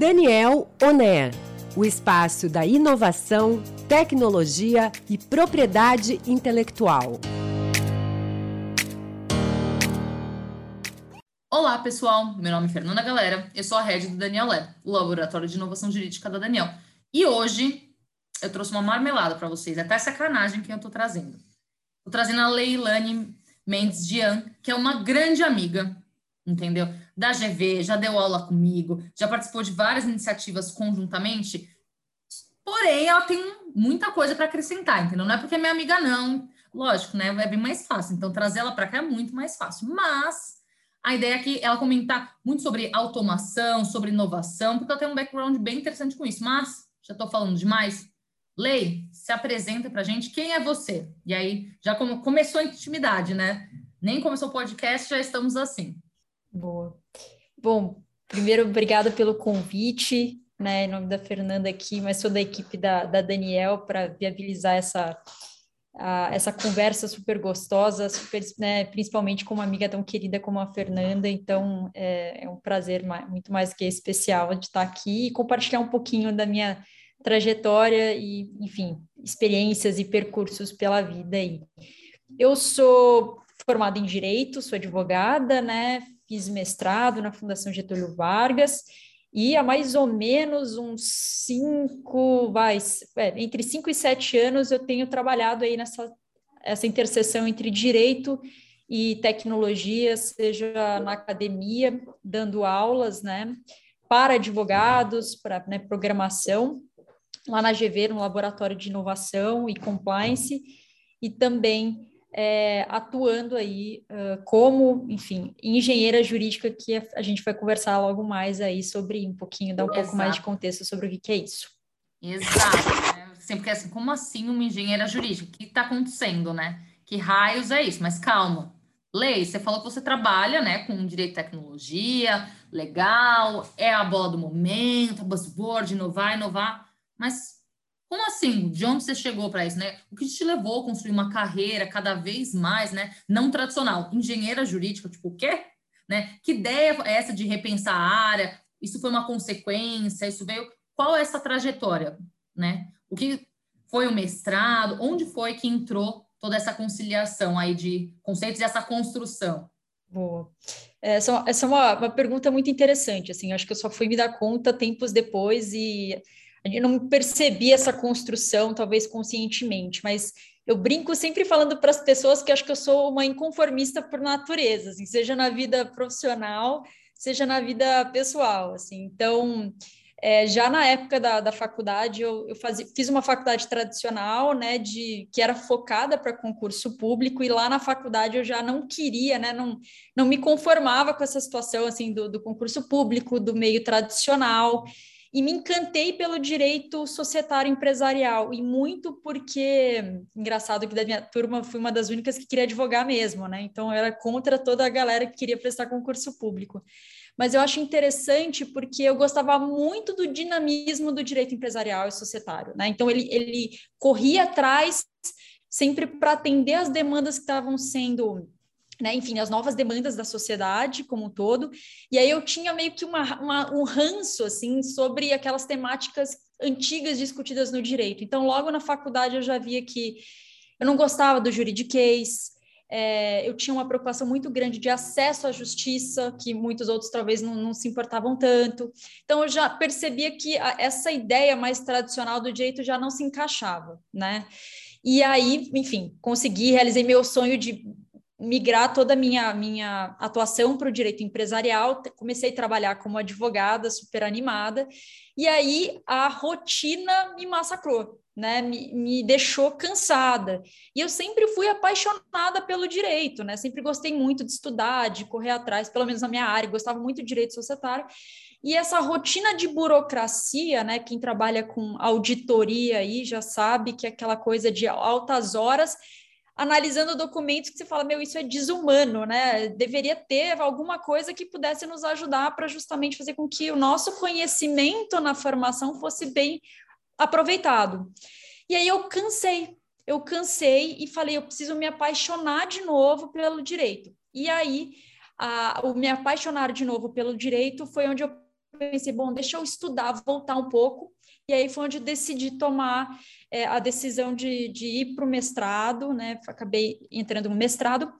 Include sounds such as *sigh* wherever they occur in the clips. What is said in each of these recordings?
Daniel Oner, o espaço da inovação, tecnologia e propriedade intelectual. Olá, pessoal. Meu nome é Fernanda Galera. Eu sou a head do Daniel Lab, o laboratório de inovação jurídica da Daniel. E hoje eu trouxe uma marmelada para vocês, até sacanagem que eu estou trazendo. Estou trazendo a Leilane Mendes Dian, que é uma grande amiga, entendeu? Da GV, já deu aula comigo, já participou de várias iniciativas conjuntamente. Porém, ela tem muita coisa para acrescentar, entendeu? Não é porque é minha amiga, não. Lógico, né? É bem mais fácil. Então, trazer ela para cá é muito mais fácil. Mas a ideia é que ela comentar muito sobre automação, sobre inovação, porque ela tem um background bem interessante com isso. Mas, já estou falando demais. Lei, se apresenta para gente. Quem é você? E aí, já começou a intimidade, né? Nem começou o podcast, já estamos assim. Boa. Bom, primeiro, obrigada pelo convite, né? Em nome da Fernanda aqui, mas sou da equipe da, da Daniel para viabilizar essa, a, essa conversa super gostosa, super, né, principalmente com uma amiga tão querida como a Fernanda. Então, é, é um prazer mais, muito mais que especial de estar aqui e compartilhar um pouquinho da minha trajetória e, enfim, experiências e percursos pela vida aí. Eu sou formada em Direito, sou advogada, né? Fiz mestrado na Fundação Getúlio Vargas e há mais ou menos uns cinco, vai, é, entre cinco e sete anos eu tenho trabalhado aí nessa essa interseção entre direito e tecnologia, seja na academia, dando aulas, né, para advogados, para né, programação, lá na GV, no Laboratório de Inovação e Compliance, e também é, atuando aí uh, como, enfim, engenheira jurídica, que a gente vai conversar logo mais aí sobre um pouquinho, dar um Exato. pouco mais de contexto sobre o que, que é isso. Exato. Né? Sempre que é assim, como assim uma engenheira jurídica? O que está acontecendo, né? Que raios é isso? Mas calma. Lei, você falou que você trabalha né, com direito e tecnologia, legal, é a bola do momento, a buzzword, inovar, inovar, mas como assim? De onde você chegou para isso, né? O que te levou a construir uma carreira cada vez mais, né? Não tradicional, engenheira jurídica, tipo o quê? Né? Que ideia é essa de repensar a área? Isso foi uma consequência? Isso veio? Qual é essa trajetória, né? O que foi o mestrado? Onde foi que entrou toda essa conciliação aí de conceitos e essa construção? Boa. Essa, essa é uma, uma pergunta muito interessante, assim, acho que eu só fui me dar conta tempos depois e eu não percebi essa construção, talvez conscientemente, mas eu brinco sempre falando para as pessoas que acho que eu sou uma inconformista por natureza, assim, seja na vida profissional, seja na vida pessoal, assim. Então, é, já na época da, da faculdade, eu, eu fazia, fiz uma faculdade tradicional, né, de que era focada para concurso público, e lá na faculdade eu já não queria, né, não, não me conformava com essa situação, assim, do, do concurso público, do meio tradicional, e me encantei pelo direito societário empresarial, e muito porque, engraçado que da minha turma fui uma das únicas que queria advogar mesmo, né? Então eu era contra toda a galera que queria prestar concurso público. Mas eu acho interessante porque eu gostava muito do dinamismo do direito empresarial e societário, né? Então ele, ele corria atrás sempre para atender as demandas que estavam sendo né, enfim, as novas demandas da sociedade como um todo. E aí eu tinha meio que uma, uma, um ranço, assim, sobre aquelas temáticas antigas discutidas no direito. Então, logo na faculdade eu já via que eu não gostava do juridiquês, é, eu tinha uma preocupação muito grande de acesso à justiça, que muitos outros talvez não, não se importavam tanto. Então, eu já percebia que a, essa ideia mais tradicional do direito já não se encaixava, né? E aí, enfim, consegui, realizei meu sonho de migrar toda a minha, minha atuação para o direito empresarial, comecei a trabalhar como advogada, super animada, e aí a rotina me massacrou, né? Me, me deixou cansada. E eu sempre fui apaixonada pelo direito, né? Sempre gostei muito de estudar, de correr atrás, pelo menos na minha área, gostava muito de direito societário. E essa rotina de burocracia, né? Quem trabalha com auditoria aí já sabe que é aquela coisa de altas horas analisando documentos que você fala, meu, isso é desumano, né? Deveria ter alguma coisa que pudesse nos ajudar para justamente fazer com que o nosso conhecimento na formação fosse bem aproveitado. E aí eu cansei, eu cansei e falei, eu preciso me apaixonar de novo pelo direito. E aí, a, o me apaixonar de novo pelo direito foi onde eu pensei, bom, deixa eu estudar, voltar um pouco. E aí foi onde decidi tomar é, a decisão de, de ir para o mestrado, né? Acabei entrando no mestrado,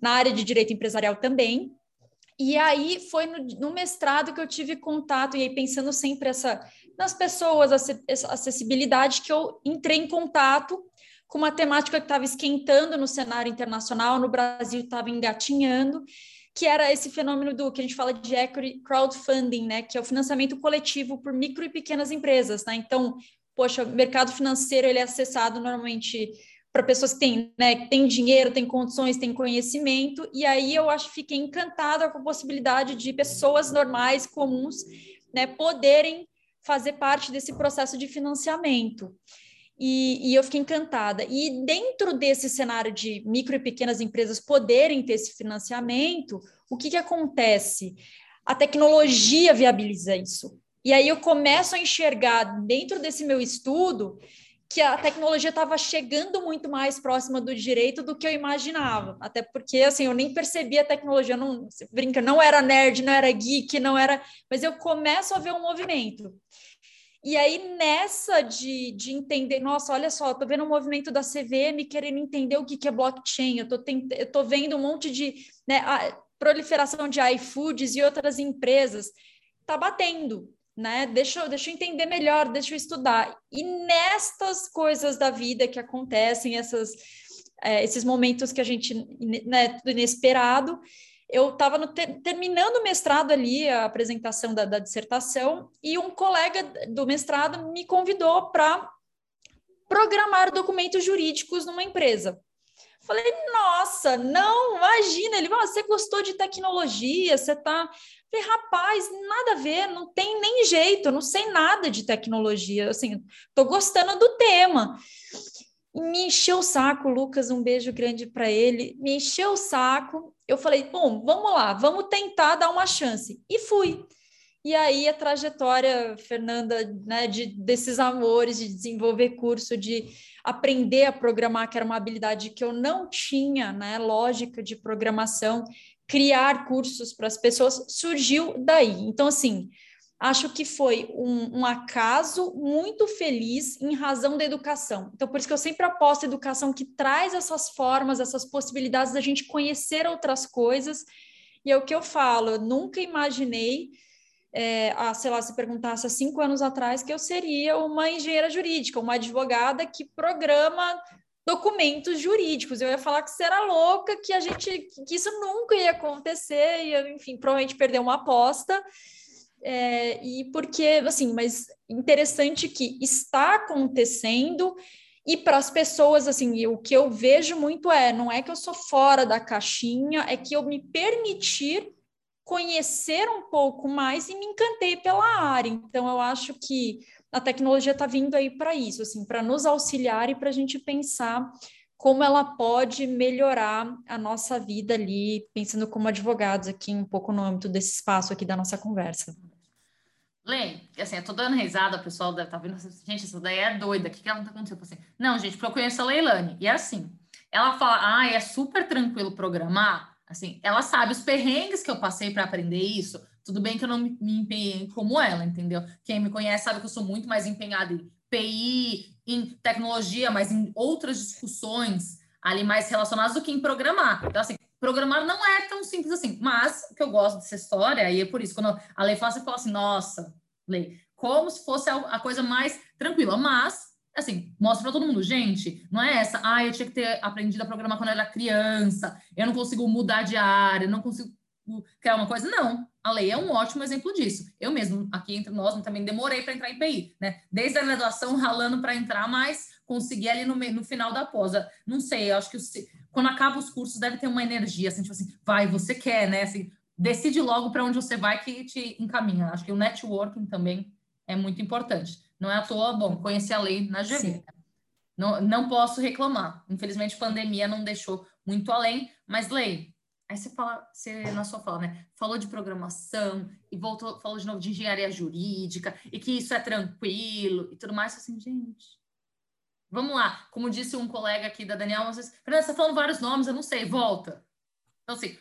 na área de direito empresarial também. E aí foi no, no mestrado que eu tive contato, e aí pensando sempre essa, nas pessoas, essa acessibilidade, que eu entrei em contato com uma temática que estava esquentando no cenário internacional, no Brasil estava engatinhando, que era esse fenômeno do que a gente fala de equity crowdfunding, né, que é o financiamento coletivo por micro e pequenas empresas, né? Então, poxa, o mercado financeiro ele é acessado normalmente para pessoas que têm, né, têm dinheiro, têm condições, têm conhecimento, e aí eu acho fiquei encantada com a possibilidade de pessoas normais, comuns, né, poderem fazer parte desse processo de financiamento. E, e, eu fiquei encantada. E dentro desse cenário de micro e pequenas empresas poderem ter esse financiamento, o que, que acontece? A tecnologia viabiliza isso. E aí eu começo a enxergar dentro desse meu estudo que a tecnologia estava chegando muito mais próxima do direito do que eu imaginava. Até porque, assim, eu nem percebia a tecnologia, não, brinca, não era nerd, não era geek, não era... Mas eu começo a ver um movimento. E aí, nessa de, de entender, nossa, olha só, estou vendo um movimento da CVM querendo entender o que, que é blockchain, eu estou vendo um monte de né, proliferação de iFoods e outras empresas, está batendo, né? Deixa, deixa eu entender melhor, deixa eu estudar. E nestas coisas da vida que acontecem, essas, é, esses momentos que a gente, né, inesperado, eu estava ter, terminando o mestrado ali, a apresentação da, da, dissertação, e um colega do mestrado me convidou para programar documentos jurídicos numa empresa. Falei, nossa, não, imagina, ele, você gostou de tecnologia, você tá. Falei, rapaz, nada a ver, não tem nem jeito, eu não sei nada de tecnologia, assim, tô gostando do tema me encheu o saco, Lucas, um beijo grande para ele, me encheu o saco. Eu falei, bom, vamos lá, vamos tentar dar uma chance. E fui. E aí a trajetória, Fernanda, né, de, desses amores, de desenvolver curso, de aprender a programar, que era uma habilidade que eu não tinha, né, lógica de programação, criar cursos para as pessoas, surgiu daí. Então, assim, acho que foi um, um, acaso muito feliz em razão da educação. Então, por isso que eu sempre aposto a educação que traz essas formas, essas possibilidades da gente conhecer outras coisas. E é o que eu falo, eu nunca imaginei, é, a, sei lá, se perguntasse há cinco anos atrás, que eu seria uma engenheira jurídica, uma advogada que programa documentos jurídicos. Eu ia falar que você era louca, que a gente, que isso nunca ia acontecer, e, enfim, provavelmente perder uma aposta. É, e porque, assim, mas interessante que está acontecendo e para as pessoas, assim, o que eu vejo muito é, não é que eu sou fora da caixinha, é que eu me permitir conhecer um pouco mais e me encantei pela área. Então, eu acho que a tecnologia está vindo aí para isso, assim, para nos auxiliar e para a gente pensar como ela pode melhorar a nossa vida ali, pensando como advogados aqui, um pouco no âmbito desse espaço aqui da nossa conversa. Lê, assim, eu tô dando risada, o pessoal deve estar tá vendo, gente, essa daí é doida, o que, que ela tá acontecendo? Assim, não, gente, porque eu conheço a Leilani, e é assim, ela fala, ah, é super tranquilo programar, assim, ela sabe os perrengues que eu passei para aprender isso, tudo bem que eu não me, me empenhei como ela, entendeu? Quem me conhece sabe que eu sou muito mais empenhada em PI, em tecnologia, mas em outras discussões ali mais relacionadas do que em programar. Então, assim, programar não é tão simples assim. Mas o que eu gosto dessa história, e é por isso, quando a lei fala, você fala assim, nossa, lei, como se fosse a coisa mais tranquila. Mas, assim, mostra para todo mundo, gente, não é essa, ah, eu tinha que ter aprendido a programar quando eu era criança, eu não consigo mudar de área, não consigo criar uma coisa. Não, a lei é um ótimo exemplo disso. Eu mesmo, aqui entre nós, também demorei para entrar em PI, né? Desde a graduação, ralando para entrar, mas consegui ali no, no final da pós. Não sei, eu acho que quando acaba os cursos deve ter uma energia, assim, tipo assim, vai, você quer, né? Assim, decide logo para onde você vai que te encaminha. Acho que o networking também é muito importante. Não é à toa, bom, conhecer a lei na GV. Não, não posso reclamar. Infelizmente, pandemia não deixou muito além, mas lei. Aí você fala, você na sua fala, né? Falou de programação e voltou, falou de novo de engenharia jurídica e que isso é tranquilo e tudo mais. Assim, gente, Vamos lá, como disse um colega aqui da Daniel, vocês, Fernanda, você está falando vários nomes, eu não sei, volta. Então, assim,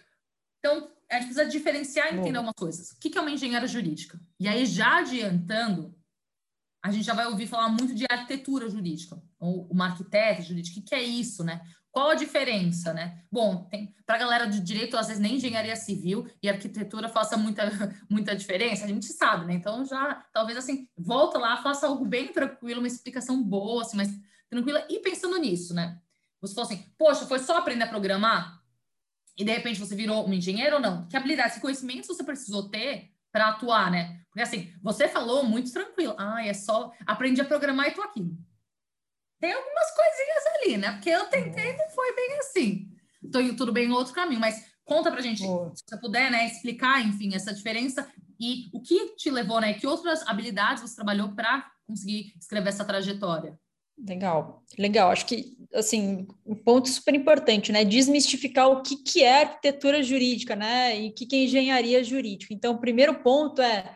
então, a gente precisa diferenciar e entender algumas coisas. O que é uma engenheira jurídica? E aí, já adiantando, a gente já vai ouvir falar muito de arquitetura jurídica, ou uma arquiteta jurídica. O que é isso, né? Qual a diferença, né? Bom, para a galera do direito, às vezes nem engenharia civil e arquitetura faça muita, *laughs* muita diferença, a gente sabe, né? Então, já, talvez assim, volta lá, faça algo bem tranquilo, uma explicação boa, assim, mas tranquila, e pensando nisso, né? Você falou assim, poxa, foi só aprender a programar? E de repente você virou um engenheiro ou não? Que habilidades, que conhecimentos você precisou ter para atuar, né? Porque assim, você falou muito tranquilo. Ah, é só aprendi a programar e tô aqui. Tem algumas coisinhas ali, né? Porque eu tentei e não foi bem assim. Tô indo tudo bem no outro caminho, mas conta pra gente, se você puder, né, explicar, enfim, essa diferença e o que te levou, né? Que outras habilidades você trabalhou para conseguir escrever essa trajetória? Legal, legal. Acho que, assim, um ponto super importante, né? Desmistificar o que, que é arquitetura jurídica, né? E o que, que é engenharia jurídica. Então, o primeiro ponto é,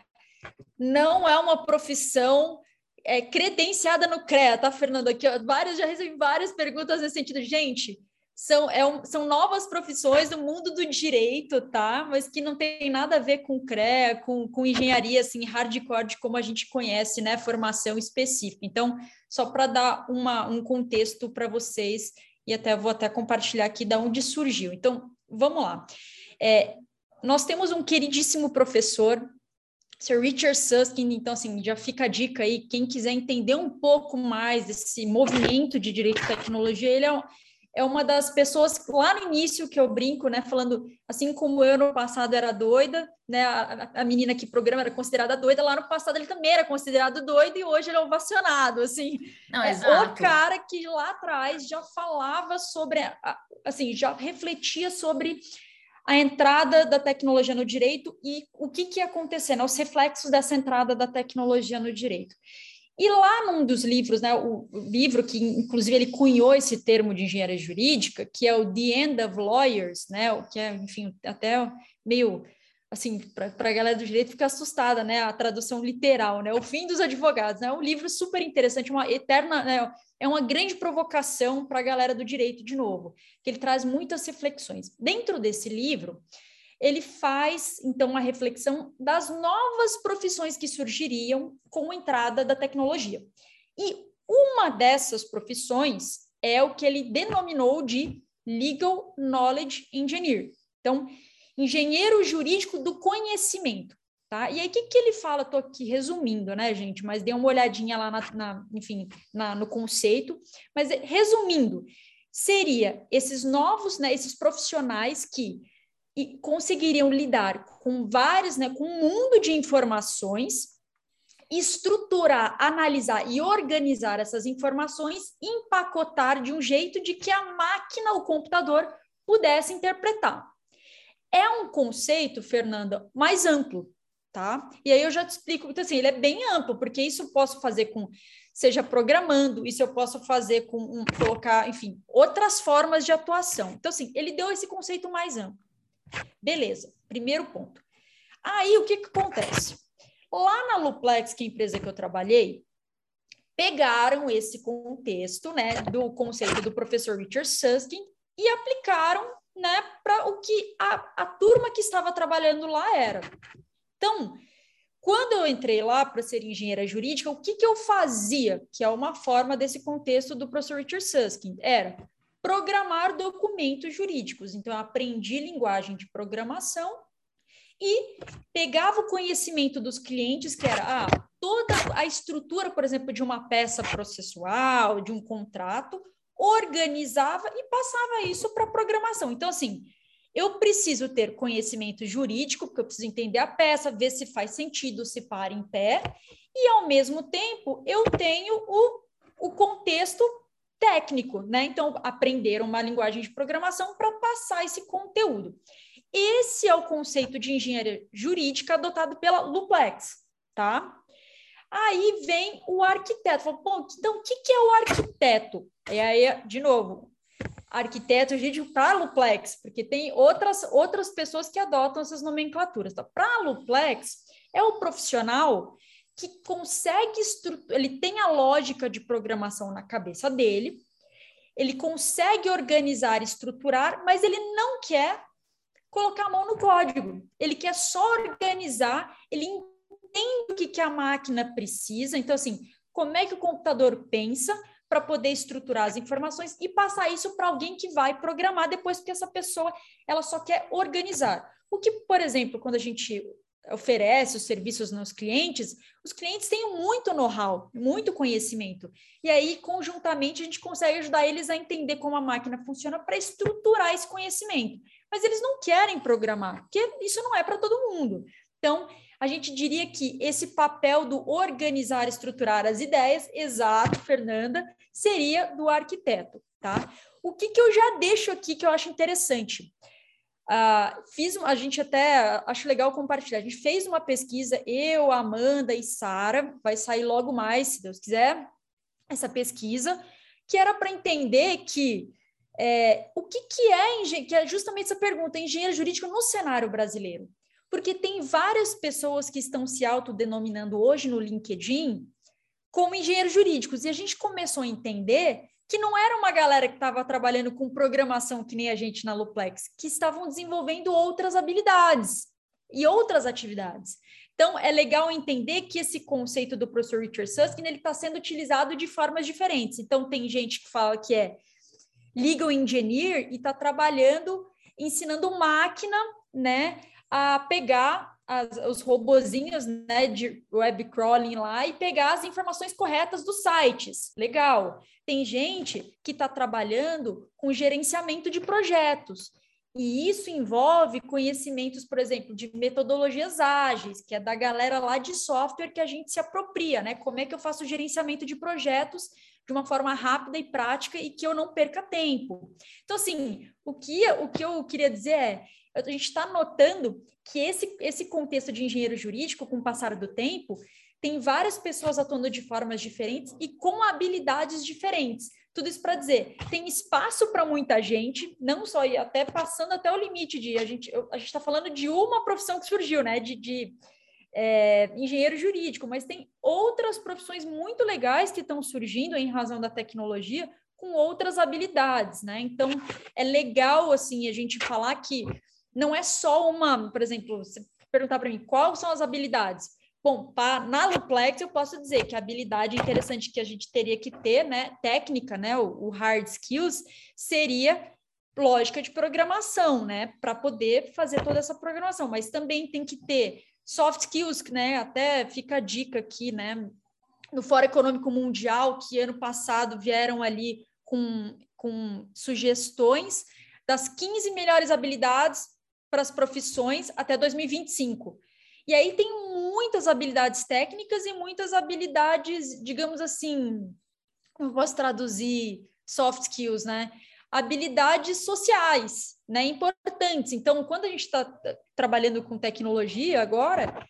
não é uma profissão é, credenciada no CREA, tá, Fernando? Aqui, ó, várias, já recebi várias perguntas nesse sentido. Gente, são, é um, são novas profissões do mundo do direito, tá? Mas que não tem nada a ver com CREA, com, com engenharia, assim, hardcore, como a gente conhece, né? Formação específica. Então, só para dar uma, um contexto para vocês, e até vou até compartilhar aqui da onde surgiu. Então, vamos lá. É, nós temos um queridíssimo professor, Sir Richard Susskind, então, assim, já fica a dica aí, quem quiser entender um pouco mais desse movimento de direito e tecnologia, ele é é uma das pessoas lá no início que eu brinco, né, falando assim como eu no passado era doida, né, a, a menina que programa era considerada doida, lá no passado ele também era considerado doido e hoje ele é ovacionado, assim. Não, é exato. o cara que lá atrás já falava sobre, assim, já refletia sobre a entrada da tecnologia no direito e o que, que ia acontecer, né, os reflexos dessa entrada da tecnologia no direito. E lá num dos livros, né, o livro que inclusive ele cunhou esse termo de engenharia jurídica, que é o The End of Lawyers, né, o que é, enfim, até meio assim, para a galera do direito ficar assustada, né, a tradução literal, né, o fim dos advogados, né, é um livro super interessante, uma eterna, né, é uma grande provocação para a galera do direito de novo, que ele traz muitas reflexões. Dentro desse livro, ele faz então uma reflexão das novas profissões que surgiriam com a entrada da tecnologia. E uma dessas profissões é o que ele denominou de Legal Knowledge Engineer. Então, engenheiro jurídico do conhecimento. Tá? E aí, o que, que ele fala? Estou aqui resumindo, né, gente? Mas dê uma olhadinha lá, na, na enfim, na, no conceito. Mas, resumindo, seria esses novos, né, esses profissionais que e conseguiriam lidar com vários, né, com um mundo de informações, estruturar, analisar e organizar essas informações, empacotar de um jeito de que a máquina, o computador, pudesse interpretar. É um conceito, Fernanda, mais amplo, tá? E aí eu já te explico, então assim, ele é bem amplo, porque isso eu posso fazer com seja programando, isso eu posso fazer com um, colocar, enfim, outras formas de atuação. Então assim, ele deu esse conceito mais amplo. Beleza, primeiro ponto. Aí o que, que acontece? Lá na Luplex, que é a empresa que eu trabalhei, pegaram esse contexto, né, do conceito do professor Richard Susskind e aplicaram, né, para o que a, a turma que estava trabalhando lá era. Então, quando eu entrei lá para ser engenheira jurídica, o que, que eu fazia? Que é uma forma desse contexto do professor Richard Susskind. Era programar documentos jurídicos. Então, eu aprendi linguagem de programação e pegava o conhecimento dos clientes, que era ah, toda a estrutura, por exemplo, de uma peça processual, de um contrato, organizava e passava isso para programação. Então, assim, eu preciso ter conhecimento jurídico, porque eu preciso entender a peça, ver se faz sentido, se para em pé, e ao mesmo tempo eu tenho o, o contexto técnico, né? Então, aprender uma linguagem de programação para passar esse conteúdo. Esse é o conceito de engenharia jurídica adotado pela Luplex, tá? Aí vem o arquiteto. Fala, então, o que, que é o arquiteto? E aí, de novo, arquiteto jurídico para Luplex, porque tem outras, outras pessoas que adotam essas nomenclaturas. Tá? Para Luplex, é o profissional que consegue ele tem a lógica de programação na cabeça dele, ele consegue organizar, estruturar, mas ele não quer colocar a mão no código. Ele quer só organizar, ele entende o que, que a máquina precisa. Então, assim, como é que o computador pensa para poder estruturar as informações e passar isso para alguém que vai programar depois, porque essa pessoa ela só quer organizar. O que, por exemplo, quando a gente oferece os serviços nos clientes, os clientes têm muito know-how, muito conhecimento. E aí, conjuntamente, a gente consegue ajudar eles a entender como a máquina funciona para estruturar esse conhecimento. Mas eles não querem programar, porque isso não é para todo mundo. Então, a gente diria que esse papel do organizar, estruturar as ideias, exato, Fernanda, seria do arquiteto, tá? O que, que eu já deixo aqui que eu acho interessante? Uh, fiz, a gente até acho legal compartilhar. A gente fez uma pesquisa, eu, Amanda e Sara, vai sair logo mais, se Deus quiser, essa pesquisa, que era para entender que é, o que, que é que é justamente essa pergunta, engenheiro jurídico no cenário brasileiro. Porque tem várias pessoas que estão se autodenominando hoje no LinkedIn como engenheiros jurídicos, e a gente começou a entender que não era uma galera que estava trabalhando com programação que nem a gente na Luplex, que estavam desenvolvendo outras habilidades e outras atividades. Então, é legal entender que esse conceito do professor Richard Susskind ele está sendo utilizado de formas diferentes. Então, tem gente que fala que é legal engineer e está trabalhando, ensinando máquina, né, a pegar as, os robozinhos né, de web crawling lá e pegar as informações corretas dos sites. Legal. Tem gente que está trabalhando com gerenciamento de projetos. E isso envolve conhecimentos, por exemplo, de metodologias ágeis, que é da galera lá de software que a gente se apropria, né? Como é que eu faço o gerenciamento de projetos de uma forma rápida e prática e que eu não perca tempo. Então, assim, o que, o que eu queria dizer é, a gente está notando que esse, esse contexto de engenheiro jurídico, com o passar do tempo, tem várias pessoas atuando de formas diferentes e com habilidades diferentes. Tudo isso para dizer, tem espaço para muita gente, não só e até passando até o limite de a gente, a gente está falando de uma profissão que surgiu, né? De, de é, engenheiro jurídico, mas tem outras profissões muito legais que estão surgindo em razão da tecnologia com outras habilidades, né? Então é legal assim a gente falar que não é só uma, por exemplo, você perguntar para mim quais são as habilidades. Bom, pra, na Luplex eu posso dizer que a habilidade interessante que a gente teria que ter, né, técnica, né, o, o hard skills, seria lógica de programação, né, para poder fazer toda essa programação, mas também tem que ter soft skills, né, até fica a dica aqui, né, no Fórum Econômico Mundial, que ano passado vieram ali com, com sugestões das 15 melhores habilidades para as profissões até 2025. E aí tem muitas habilidades técnicas e muitas habilidades, digamos assim, como posso traduzir soft skills, né? Habilidades sociais, né? Importantes. Então, quando a gente está trabalhando com tecnologia agora,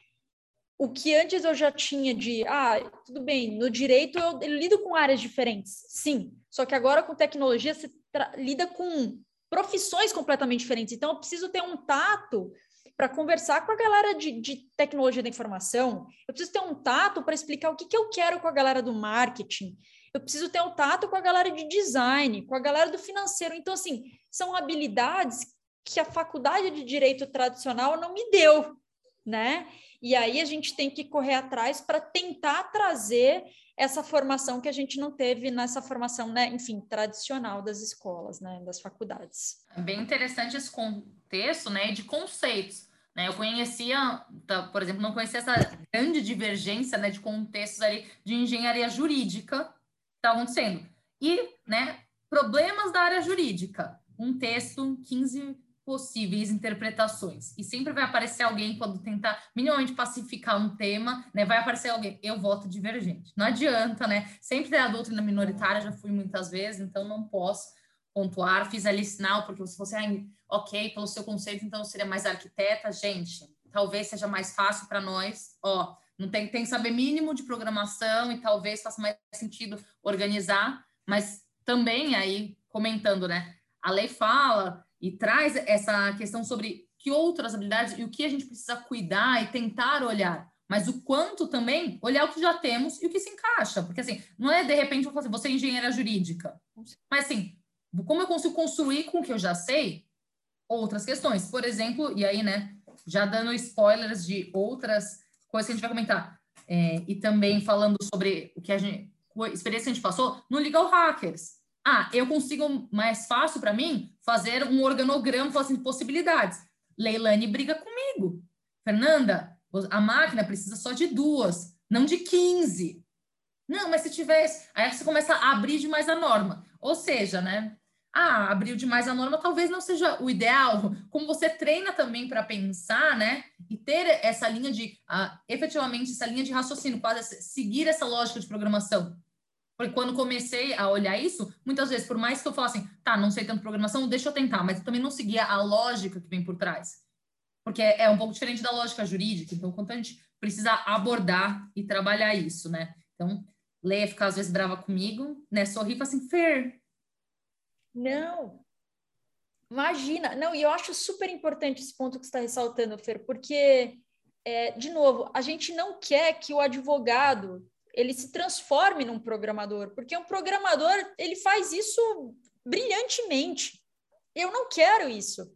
o que antes eu já tinha de, ah, tudo bem, no direito eu, eu lido com áreas diferentes, sim. Só que agora com tecnologia você lida com profissões completamente diferentes. Então, eu preciso ter um tato para conversar com a galera de, de, tecnologia da informação, eu preciso ter um tato para explicar o que, que eu quero com a galera do marketing, eu preciso ter um tato com a galera de design, com a galera do financeiro. Então, assim, são habilidades que a faculdade de direito tradicional não me deu, né? E aí a gente tem que correr atrás para tentar trazer essa formação que a gente não teve nessa formação, né, enfim, tradicional das escolas, né, das faculdades. É bem interessante esse contexto, né, de conceitos. Né? Eu conhecia, tá, por exemplo, não conhecia essa grande divergência, né, de contextos ali de engenharia jurídica que está acontecendo. E, né, problemas da área jurídica. Um texto, 15 possíveis interpretações. E sempre vai aparecer alguém quando tentar minimamente pacificar um tema, né? Vai aparecer alguém, eu voto divergente. Não adianta, né? Sempre tem a doutrina minoritária, já fui muitas vezes, então não posso pontuar. Fiz ali sinal, porque se fosse, ok, pelo seu conceito, então seria mais arquiteta. Gente, talvez seja mais fácil para nós, ó, não tem, tem que saber mínimo de programação e talvez faça mais sentido organizar, mas também aí, comentando, né? A lei fala e traz essa questão sobre que outras habilidades e o que a gente precisa cuidar e tentar olhar, mas o quanto também olhar o que já temos e o que se encaixa, porque assim, não é de repente eu falar assim, você é engenheira jurídica, mas assim, como eu consigo construir com o que eu já sei outras questões. Por exemplo, e aí, né, já dando spoilers de outras coisas que a gente vai comentar, é, e também falando sobre o que a gente, a experiência que a gente passou no Legal Hackers. Ah, eu consigo mais fácil para mim fazer um organograma assim, possibilidades. Leilane briga comigo. Fernanda, a máquina precisa só de duas, não de 15. Não, mas se tivesse. Aí você começa a abrir demais a norma. Ou seja, né? ah, abriu demais a norma, talvez não seja o ideal. Como você treina também para pensar, né? E ter essa linha de, uh, efetivamente, essa linha de raciocínio, quase seguir essa lógica de programação. Porque quando comecei a olhar isso, muitas vezes, por mais que eu falasse, assim, tá, não sei tanto programação, deixa eu tentar, mas eu também não seguia a lógica que vem por trás. Porque é um pouco diferente da lógica jurídica, então, quanto a gente precisa abordar e trabalhar isso, né? Então, Leia fica às vezes brava comigo, né? Sorri e fala assim, Fer, não. Imagina. Não, e eu acho super importante esse ponto que você está ressaltando, Fer, porque, é, de novo, a gente não quer que o advogado ele se transforme num programador, porque um programador ele faz isso brilhantemente. Eu não quero isso.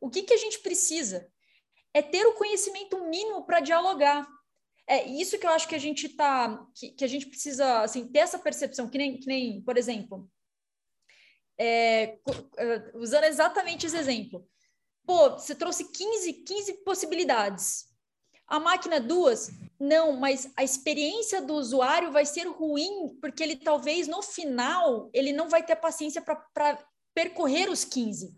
O que, que a gente precisa? É ter o conhecimento mínimo para dialogar. É isso que eu acho que a gente tá, que, que a gente precisa assim, ter essa percepção, que nem, que nem, por exemplo, é, é, usando exatamente esse exemplo. Pô, você trouxe 15, 15 possibilidades. A máquina duas? Não, mas a experiência do usuário vai ser ruim, porque ele talvez no final ele não vai ter paciência para percorrer os 15.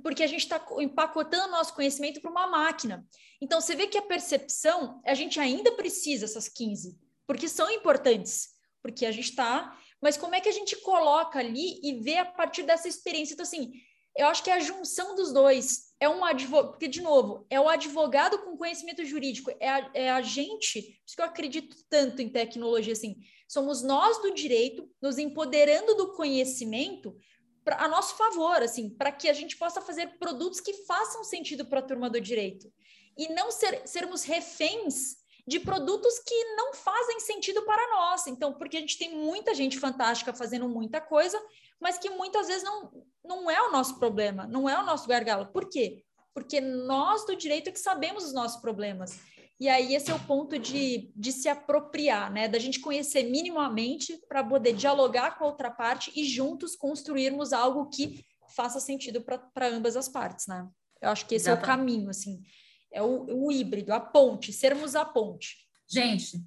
Porque a gente está empacotando nosso conhecimento para uma máquina. Então, você vê que a percepção, a gente ainda precisa essas 15, porque são importantes, porque a gente está mas como é que a gente coloca ali e vê a partir dessa experiência? Então, assim, eu acho que é a junção dos dois. É um advogado, porque, de novo, é o advogado com conhecimento jurídico, é a, é a gente, por isso que eu acredito tanto em tecnologia, assim, somos nós do direito nos empoderando do conhecimento pra, a nosso favor, assim, para que a gente possa fazer produtos que façam sentido para a turma do direito. E não ser, sermos reféns de produtos que não fazem sentido para nós. Então, porque a gente tem muita gente fantástica fazendo muita coisa, mas que muitas vezes não, não é o nosso problema, não é o nosso gargalo. Por quê? Porque nós do direito é que sabemos os nossos problemas. E aí esse é o ponto de, de se apropriar, né? Da gente conhecer minimamente para poder dialogar com a outra parte e juntos construirmos algo que faça sentido para ambas as partes, né? Eu acho que esse Exatamente. é o caminho, assim é o, o híbrido, a ponte, sermos a ponte. Gente,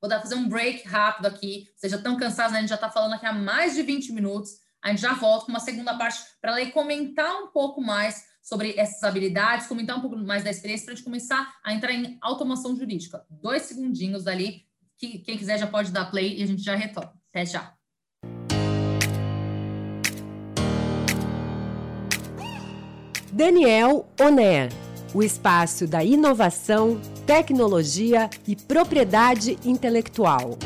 vou dar, fazer um break rápido aqui. Vocês já estão cansados, né? A gente já está falando aqui há mais de 20 minutos. A gente já volta com uma segunda parte para ler comentar um pouco mais sobre essas habilidades, comentar um pouco mais da experiência para a gente começar a entrar em automação jurídica. Dois segundinhos ali, que quem quiser já pode dar play e a gente já retorna. Até já. Daniel Oner o espaço da inovação, tecnologia e propriedade intelectual.